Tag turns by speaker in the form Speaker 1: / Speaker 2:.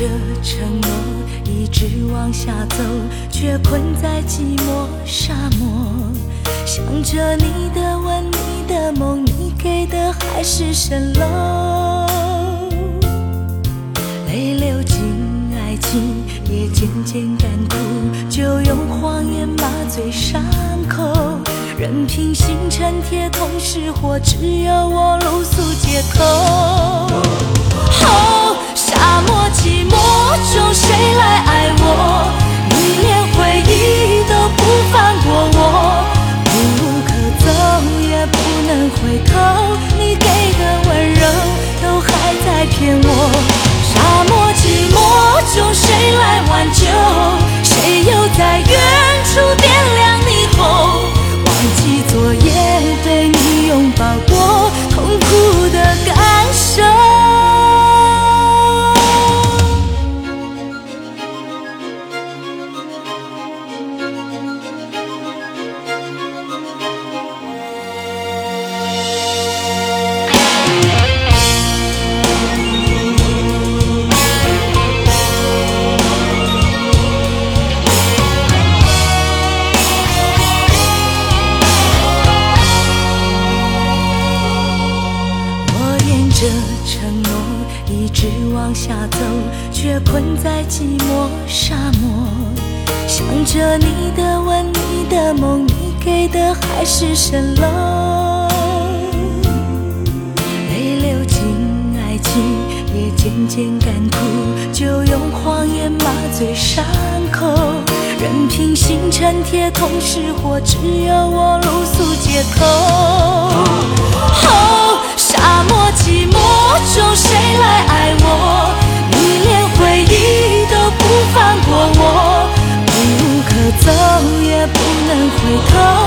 Speaker 1: 着承诺，一直往下走，却困在寂寞沙漠。想着你的吻，你的梦，你给的海市蜃楼。泪流进爱情，也渐渐干枯，就用谎言麻醉伤口，任凭星辰铁桶失火，只有我露宿街头。我沿着承诺一直往下走，却困在寂寞沙漠。想着你的吻，你的梦，你给的海市蜃楼。泪流进爱情，也渐渐干枯，就用谎言麻醉伤口，任凭星辰铁桶失火，只有我露宿街头。control.